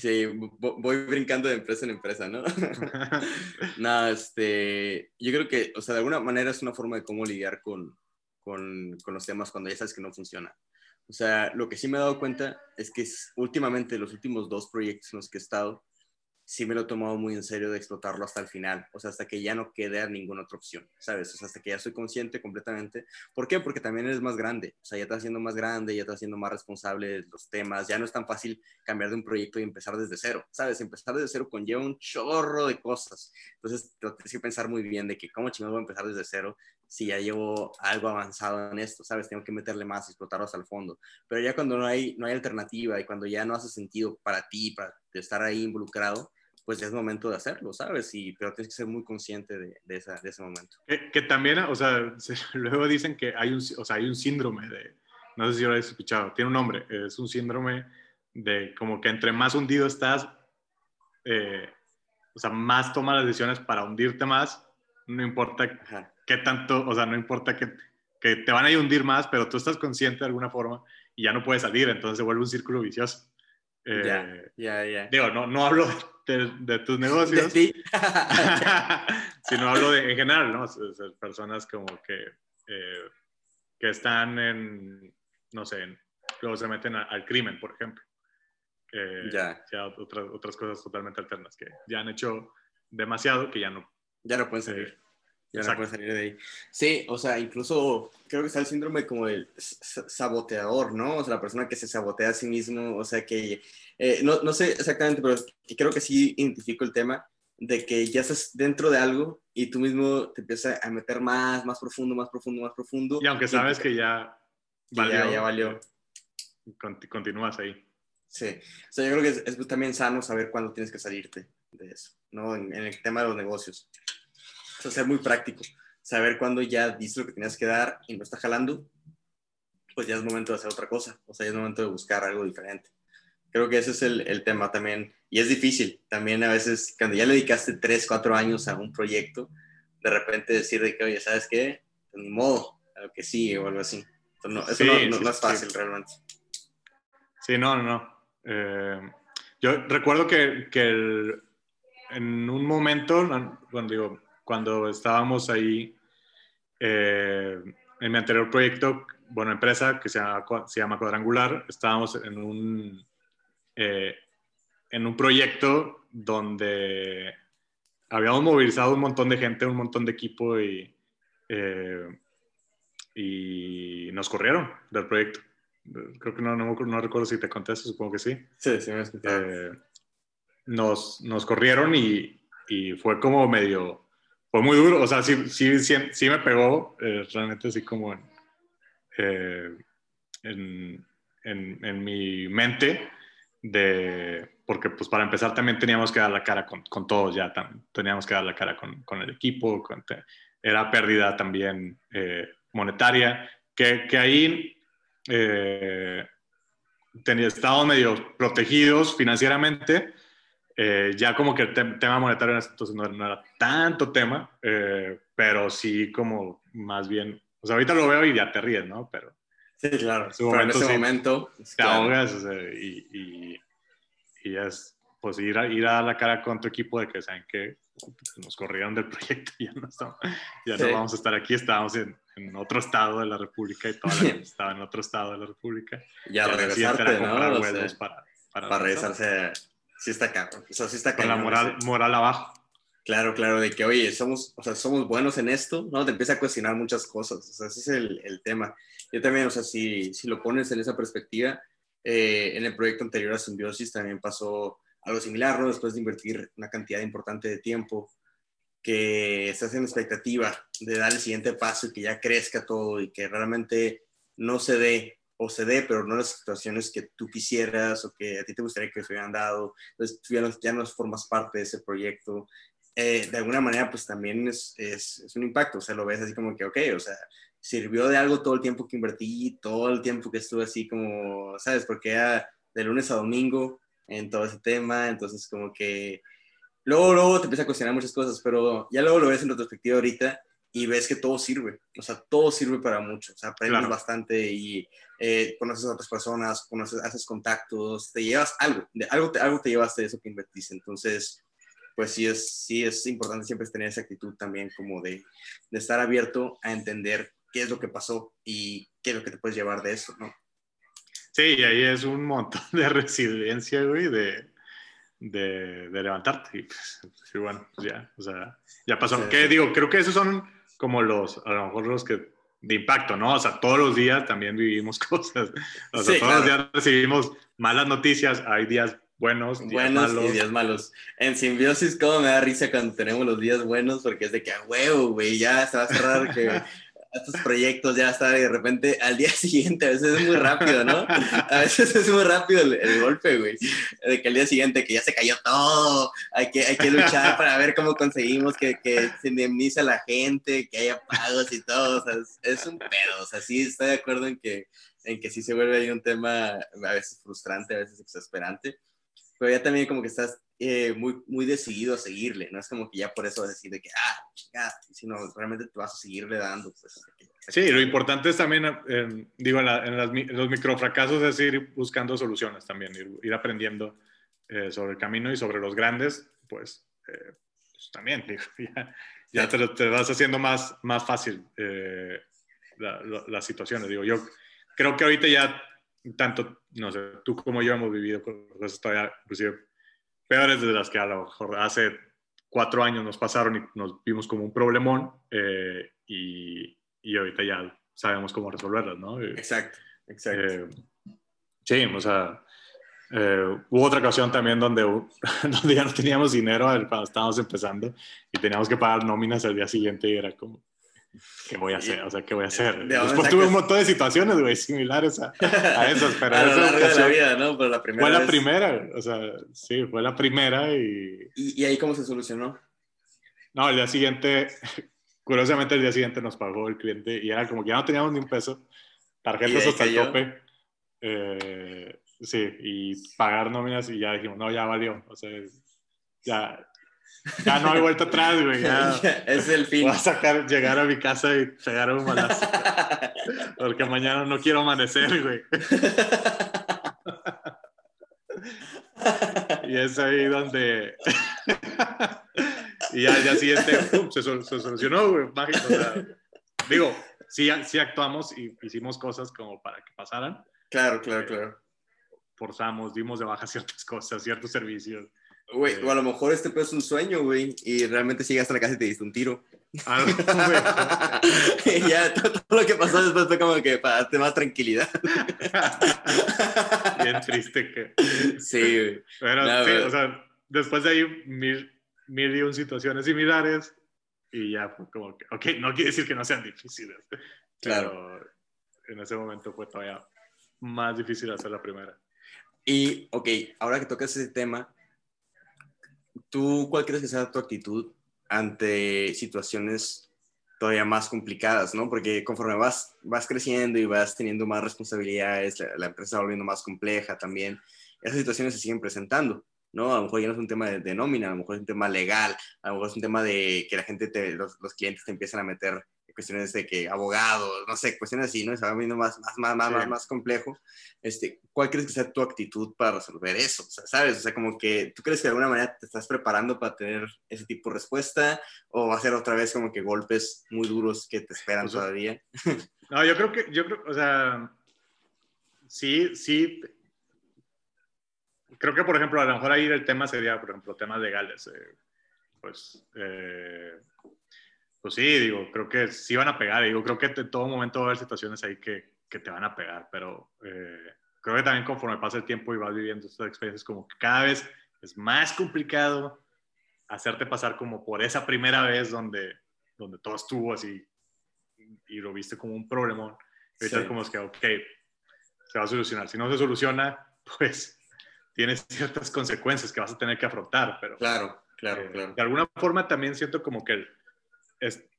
Sí, voy brincando de empresa en empresa, ¿no? no, este, yo creo que, o sea, de alguna manera es una forma de cómo lidiar con, con, con los temas cuando ya sabes que no funciona. O sea, lo que sí me he dado cuenta es que últimamente los últimos dos proyectos en los que he estado, sí me lo he tomado muy en serio de explotarlo hasta el final, o sea, hasta que ya no quede ninguna otra opción, ¿sabes? O sea, hasta que ya soy consciente completamente. ¿Por qué? Porque también eres más grande, o sea, ya estás siendo más grande, ya estás siendo más responsable de los temas, ya no es tan fácil cambiar de un proyecto y empezar desde cero, ¿sabes? Empezar desde cero conlleva un chorro de cosas. Entonces, tienes que pensar muy bien de que cómo chingados voy a empezar desde cero, si ya llevo algo avanzado en esto, ¿sabes? Tengo que meterle más, explotarlo hasta el fondo. Pero ya cuando no hay, no hay alternativa y cuando ya no hace sentido para ti, para estar ahí involucrado, pues ya es momento de hacerlo, ¿sabes? Y, pero tienes que ser muy consciente de, de, esa, de ese momento. Que, también, o sea, luego dicen que hay un, o sea, hay un síndrome de, no sé si lo habéis escuchado, tiene un nombre, es un síndrome de como que entre más hundido estás, eh, o sea, más tomas las decisiones para hundirte más, no importa qué tanto, o sea, no importa que, que te van a hundir más, pero tú estás consciente de alguna forma y ya no puedes salir, entonces se vuelve un círculo vicioso. Eh, ya, ya, ya. Digo, no, no hablo de, tus negocios, de sino hablo de, en general, ¿no? Personas como que, eh, que están en, no sé, luego se meten al crimen, por ejemplo. ya. ya otras, otras cosas totalmente alternas que ya han hecho demasiado que ya no. Ya no pueden salir. Ya no pueden salir de ahí. Sí, o sea, incluso creo que está el síndrome como el saboteador, ¿no? O sea, la persona que se sabotea a sí mismo, o sea, que eh, no, no, sé exactamente, pero creo que sí identifico el tema de que ya estás dentro de algo y tú mismo te empiezas a meter más, más profundo, más profundo, más profundo. Y aunque sabes que ya valió, ya, valió. continúas ahí. Sí, o sea, yo creo que es, también sano saber cuándo tienes que salirte de eso, ¿no? En, el tema de los negocios. O sea, ser muy práctico, saber cuándo ya diste lo que tenías que dar y no está jalando, pues ya es momento de hacer otra cosa, o sea, ya es momento de buscar algo diferente. Creo que ese es el, el, tema también. Y es difícil también a veces, cuando ya le dedicaste 3, 4 años a un proyecto, de repente decir de que, oye, ¿sabes qué? Pues ni modo, a lo que sigue o algo así. no, eso no, no, es fácil realmente. Sí, no, no, no. Eh, yo recuerdo que, que en un momento, cuando, digo, cuando estábamos ahí eh, en mi anterior proyecto, bueno, empresa que se llama, se llama Cuadrangular, estábamos en un eh, en un proyecto donde habíamos movilizado un montón de gente, un montón de equipo y, eh, y nos corrieron del proyecto. Creo que no, no, no, recuerdo si te conté eso, supongo que sí. Sí, sí, me eh, nos, nos corrieron y, y, fue como medio, fue muy duro, o sea, sí, sí, sí, me pegó, realmente así como en, en, en, en mi mente de, porque pues para empezar también teníamos que dar la cara con, con todos ya, teníamos que dar la cara con, con el equipo, era pérdida también eh, monetaria, que, que ahí eh, tenía, estábamos medio protegidos financieramente, eh, ya como que el tema monetario entonces no, era tanto tema, eh, pero sí como más bien, o sea, ahorita lo veo y ya te ríes, ¿no? Pero Sí, claro. En, ese momento. Te ahogas y, y, es pues ir a, ir a dar la cara con tu equipo de que saben que nos corrieron del proyecto y ya no, ya no vamos a estar aquí, estábamos en, en, otro estado de la República y toda la gente estaba en otro estado de la República. Ya, y regresarte, ¿no? para, para, para regresarse, sí está caro. O sea, sí está Con la moral, moral abajo. Claro, claro, de que, oye, somos, o sea, somos buenos en esto, ¿no? Te empieza a cuestionar muchas cosas, o sea, ese es el, el tema. Yo también, o sea, si, si lo pones en esa perspectiva, eh, en el proyecto anterior a Symbiosis también pasó algo similar, ¿no? Después de invertir una cantidad importante de tiempo, que estás en expectativa de dar el siguiente paso y que ya crezca todo y que realmente no se dé o se dé, pero no las situaciones que tú quisieras o que a ti te gustaría que se hubieran dado. Entonces, tú ya no, ya no formas parte de ese proyecto eh, de alguna manera pues también es, es, es, un impacto, o sea, lo ves así como que, ok, o sea, sirvió de algo todo el tiempo que invertí, todo el tiempo que estuve así como, ¿sabes? Porque era de lunes a domingo en todo ese tema, entonces como que luego, luego te empieza a cuestionar muchas cosas, pero ya luego lo ves en retrospectiva ahorita y ves que todo sirve, o sea, todo sirve para mucho, o sea, aprendes bastante y eh, conoces a otras personas, conoces, haces contactos, te llevas algo, de, algo, te, algo te llevaste de eso que invertiste, entonces pues sí es, sí es importante siempre tener esa actitud también como de, de, estar abierto a entender qué es lo que pasó y qué es lo que te puedes llevar de eso, ¿no? Sí, y ahí es un montón de resiliencia, güey, de, de, de levantarte. Y pues, sí, bueno, pues ya, o sea, ya pasó. ¿Qué digo? Creo que esos son como los, a lo mejor los que de impacto, ¿no? O sea, todos los días también vivimos cosas. O sea, todos los días recibimos malas noticias, hay días buenos, días buenos malos. y días malos. En simbiosis, como me da risa cuando tenemos los días buenos, porque es de que a huevo, güey, ya se va a cerrar que estos proyectos ya está de repente al día siguiente, a veces es muy rápido, ¿no? A veces es muy rápido el, golpe, güey. De que al día siguiente que ya se cayó todo, hay que, hay que luchar para ver cómo conseguimos que, que se indemnice a la gente, que haya pagos y todo, o sea, es, un pedo, o sea, sí estoy de acuerdo en que, en que sí se vuelve ahí un tema a veces frustrante, a veces exasperante, pero ya también como que estás eh, muy, muy decidido a seguirle, no es como que ya por eso decir de que, ah, chingada, sino realmente te vas a seguirle dando. Pues, sí, lo importante es también, eh, digo, en, los microfracasos es ir buscando soluciones también, ir, aprendiendo eh, sobre el camino y sobre los grandes, pues, pues también, digo, ya, te, te, vas haciendo más, más fácil las situaciones. Digo, yo creo que ahorita ya tanto, no sé, tú como yo hemos vivido cosas todavía, inclusive peores de las que a lo mejor hace cuatro años nos pasaron y nos vimos como un problemón eh, y, y, ahorita ya sabemos cómo resolverlas, ¿no? Eh, exacto, exacto. Eh, sí, o sea, hubo otra ocasión también donde, donde ya no teníamos dinero cuando estábamos empezando y teníamos que pagar nóminas al día siguiente y era como, ¿Qué voy a hacer? O sea, ¿qué voy a hacer? Después tuve un montón de situaciones, güey, similares a, a esas, pero a lo largo de la vida, ¿no? Pero la primera fue la primera, o sea, sí, fue la primera y... y... ahí cómo se solucionó? No, el día siguiente, curiosamente el día siguiente nos pagó el cliente y era como que ya no teníamos ni un peso, tarjetas hasta el tope, eh, sí, y pagar nóminas y ya dijimos, no, ya valió, o sea, ya ya no hay vuelta atrás, güey. es el fin. Voy a sacar, llegar a mi casa y pegar un balazo. Porque mañana no quiero amanecer, güey. y es ahí donde. y ya al día siguiente se, solucionó, güey. Mágico. digo, sí, sí actuamos y hicimos cosas como para que pasaran. Claro, claro, claro. Forzamos, dimos de baja ciertas cosas, ciertos servicios Güey, o a lo mejor este es un sueño, güey, y realmente llegaste a la casa y te diste un tiro. Ah, y ya, todo, lo que pasó después fue como que para darte más tranquilidad. Bien triste que... Sí, güey. Pero sí, o sea, después de ahí mil, mil y un situaciones similares y ya fue como que, ok, no quiere decir que no sean difíciles, claro. pero en ese momento fue todavía más difícil hacer la primera. Y, ok, ahora que tocas ese tema, ¿Tú cuál crees que sea tu actitud ante situaciones todavía más complicadas, ¿no? Porque conforme vas, vas creciendo y vas teniendo más responsabilidades, la, empresa va volviendo más compleja también, esas situaciones se siguen presentando, ¿no? A lo mejor ya no es un tema de, nómina, a lo mejor es un tema legal, a lo mejor es un tema de que la gente, te, los, los clientes te empiezan a meter cuestiones de que abogados, no sé, cuestiones así, ¿no? Se va viendo más, más, más, más, más, complejo. Este, ¿Cuál crees que sea tu actitud para resolver eso? O sea, ¿sabes? O sea, como que tú crees que de alguna manera te estás preparando para tener ese tipo de respuesta o va a ser otra vez como que golpes muy duros que te esperan todavía? No, yo creo que, yo creo, o sea, sí, sí. Creo que, por ejemplo, a lo mejor ahí el tema sería, por ejemplo, temas legales. Eh, pues, eh, pues sí, digo, creo que sí van a pegar. Digo, creo que en todo momento va a haber situaciones ahí que, que te van a pegar, pero eh, creo que también conforme pasa el tiempo y vas viviendo estas experiencias, como que cada vez es más complicado hacerte pasar como por esa primera vez donde, donde todo estuvo así y lo viste como un problemón. Ahorita como es que, ok, se va a solucionar. Si no se soluciona, pues tienes ciertas consecuencias que vas a tener que afrontar, pero... Claro, claro, eh, claro. De alguna forma también siento como que el,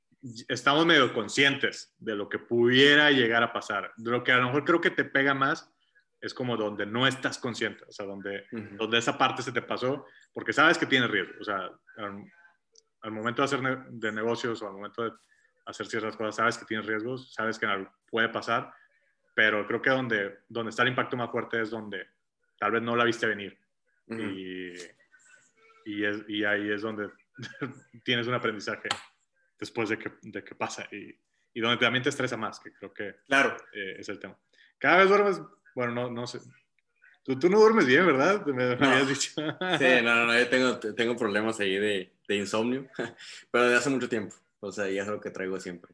estamos medio conscientes de lo que pudiera llegar a pasar. De lo que a lo mejor creo que te pega más es como donde no estás consciente, o sea, donde, donde esa parte se te pasó, porque sabes que tienes riesgo. O sea, al, momento de hacer de negocios o al momento de hacer ciertas cosas, sabes que tienes riesgos, sabes que puede pasar, pero creo que donde, donde está el impacto más fuerte es donde tal vez no la viste venir. y, y, es, y ahí es donde tienes un aprendizaje después de que, de que pasa y, y, donde también te estresa más, que creo que claro. Eh, es el tema. Cada vez duermes, bueno, no, no sé. Tú, tú no duermes bien, ¿verdad? Me, habías dicho. sí, no, no, no, yo tengo, tengo problemas ahí de, de insomnio, pero de hace mucho tiempo. O sea, ya es algo que traigo siempre.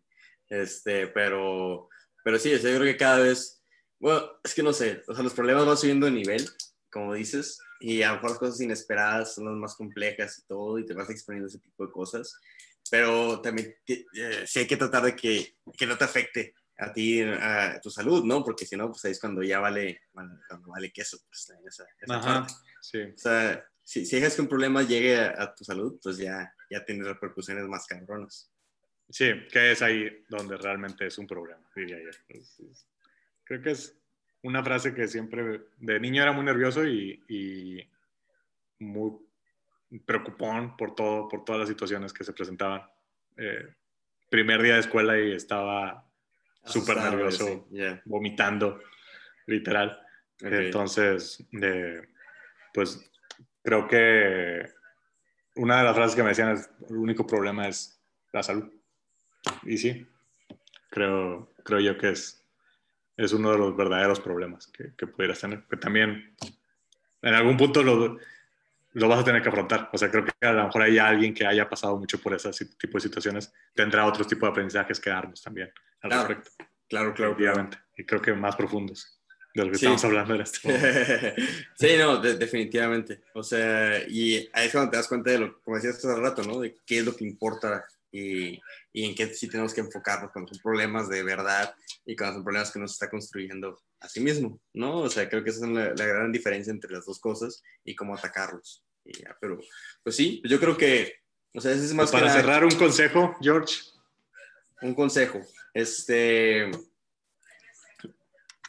Este, pero, pero sí, yo creo que cada vez, bueno, es que no sé, o sea, los problemas van subiendo de nivel, como dices, y a lo mejor las cosas inesperadas son las más complejas y todo, y te vas exponiendo ese tipo de cosas, pero también eh, sí hay que tratar de que, que no te afecte a ti, a tu salud, ¿no? Porque si no, pues ahí es cuando ya vale, cuando vale queso, pues esa, esa parte. Sí. O sea, si, si dejas que un problema llegue a, tu salud, pues ya, ya tienes repercusiones más cabronas. Sí, que es ahí donde realmente es un problema, diría yo. creo que es una frase que siempre, de niño era muy nervioso y, y muy preocupón por todo, por todas las situaciones que se presentaban. Eh, primer día de escuela y estaba súper nervioso, vomitando, literal. Entonces, pues creo que una de las frases que me decían es, el único problema es la salud. Y sí, creo, creo yo que es, es uno de los verdaderos problemas que, que pudieras tener. Que también en algún punto lo, lo vas a tener que afrontar. O sea, creo que a lo mejor hay alguien que haya pasado mucho por ese tipo de situaciones, tendrá otros tipos de aprendizajes que darnos también al claro, respecto. Claro, claro. Obviamente. Y creo que más profundos de lo que estamos hablando en este momento. sí, no, definitivamente. O sea, y ahí es cuando te das cuenta de lo, como decías hace rato, ¿no? De qué es lo que importa y, y, en qué sí tenemos que enfocarnos cuando son problemas de verdad y cuando son problemas que nos está construyendo a sí mismo, ¿no? O sea, creo que esa es la, la gran diferencia entre las dos cosas y cómo atacarlos. Y ya, pero, pues sí, yo creo que, o sea, ese es más... Pues para cerrar un consejo, George. Un consejo. Este,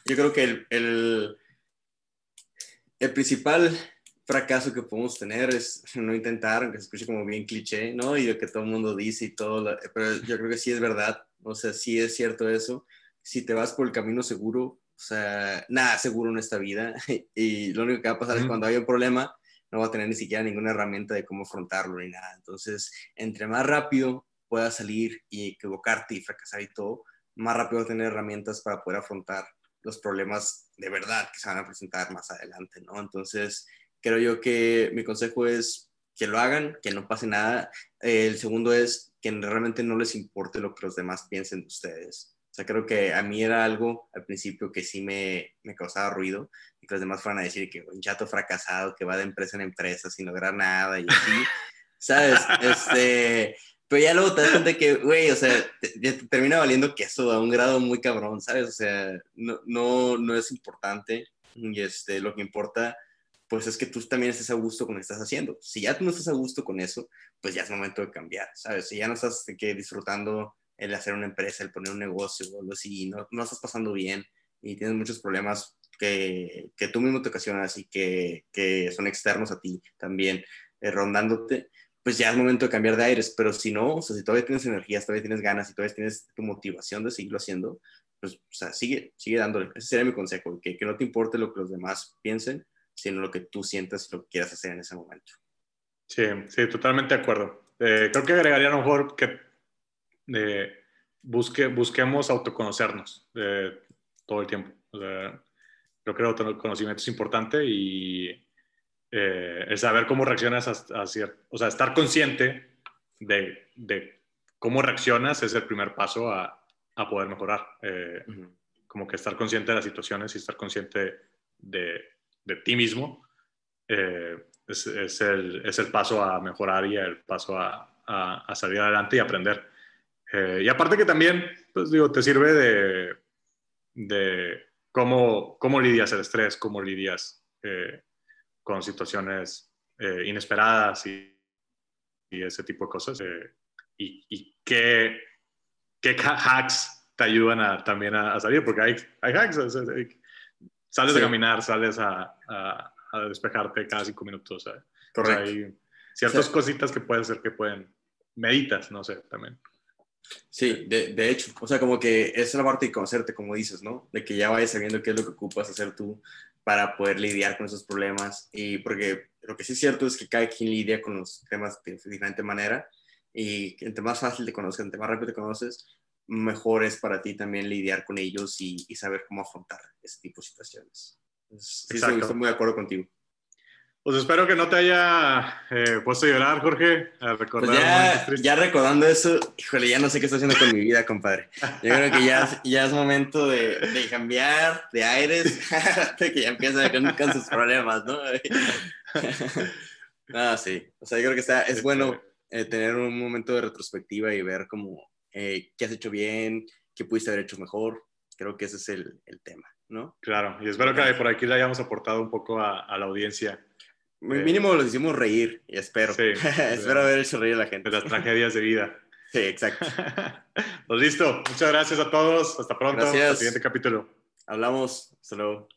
yo creo que el, el, el principal fracaso que podemos tener es no intentar, aunque se escuche como bien cliché, ¿no? Y lo que todo el mundo dice y todo, pero yo creo que sí es verdad, o sea, sí es cierto eso. Si te vas por el camino seguro, o sea, nada seguro en esta vida, y lo único que va a pasar es cuando hay un problema, no va a tener ni siquiera ninguna herramienta de cómo afrontarlo ni nada. Entonces, entre más rápido puedas salir y equivocarte y fracasar y todo, más rápido vas a tener herramientas para poder afrontar los problemas de verdad que se van a presentar más adelante, ¿no? Entonces, creo yo que mi consejo es que lo hagan, que no pase nada. el segundo es que realmente no les importe lo que los demás piensen de ustedes. Sea, creo que a mí era algo al principio que sí me, me causaba ruido y que los demás fueran a decir que un chato fracasado que va de empresa en empresa sin lograr nada y así, ¿sabes? Este, pero ya luego te das cuenta que, güey, o sea, ya te termina valiendo queso a un grado muy cabrón, ¿sabes? O sea, no, no, no es importante y este, lo que importa pues es que tú también estés a gusto con lo que estás haciendo. Si ya tú no estás a gusto con eso, pues ya es momento de cambiar, ¿sabes? Si ya no estás que, disfrutando el hacer una empresa, el poner un negocio o algo no, no estás pasando bien y tienes muchos problemas que, que tú mismo te ocasionas y que, que son externos a ti también, eh, rondándote, pues ya es momento de cambiar de aires. Pero si no, si todavía tienes energía, todavía tienes ganas y todavía tienes tu motivación de seguirlo haciendo, pues, o sea, sigue, sigue dándole. Ese sería mi consejo, que, que no te importe lo que los demás piensen, sino lo que tú sientas y lo que quieras hacer en ese momento. Sí, sí, totalmente de acuerdo. Eh, creo que agregaría a lo mejor que eh, busque, busquemos autoconocernos eh, todo el tiempo. creo que el autoconocimiento es importante y el saber cómo reaccionas a, o sea, estar consciente de, de, cómo reaccionas es el primer paso a, a poder mejorar. Como que estar consciente de las situaciones y estar consciente de, de ti mismo, eh, es, es, el, es, el, paso a mejorar y el paso a, a, salir adelante y aprender. Eh, y aparte que también, pues digo, te sirve de, de cómo, cómo lidias el estrés, cómo lidias eh, con situaciones inesperadas y, y, ese tipo de cosas. y, y qué, qué, hacks te ayudan a, también a, salir, porque hay, hay hacks. Sales a caminar, sales a, a, a, despejarte cada cinco minutos. Correcto. hay ciertas cositas que pueden ser que pueden, meditas, no sé, también. Sí, de, de, hecho, o sea, como que es la parte de conocerte, como dices, ¿no? De que ya vayas sabiendo qué es lo que ocupas hacer tú para poder lidiar con esos problemas. Y porque lo que sí es cierto es que cada quien lidia con los temas de diferente manera. Y entre más fácil te conoces, entre más rápido te conoces, mejor es para ti también lidiar con ellos y, saber cómo afrontar ese tipo de situaciones. sí, estoy, muy de acuerdo contigo. Pues espero que no te haya eh, puesto a llorar, Jorge, a recordar. Pues ya, ya, recordando eso, híjole, ya no sé qué estoy haciendo con mi vida, compadre. Yo creo que ya, ya es momento de, de cambiar de aires, que ya empieza con, con sus problemas, ¿no? ah, sí. O sea, yo creo que está, es bueno eh, tener un momento de retrospectiva y ver como eh, qué has hecho bien, qué pudiste haber hecho mejor. Creo que ese es el, el tema, ¿no? Claro, y espero que por aquí le hayamos aportado un poco a, a la audiencia. Mínimo los hicimos reír, y espero. Sí, espero haber hecho reír a la gente. De las tragedias de vida. Sí, exacto. pues listo. Muchas gracias a todos. Hasta pronto. Gracias. Hasta el siguiente capítulo. Hablamos. Hasta luego.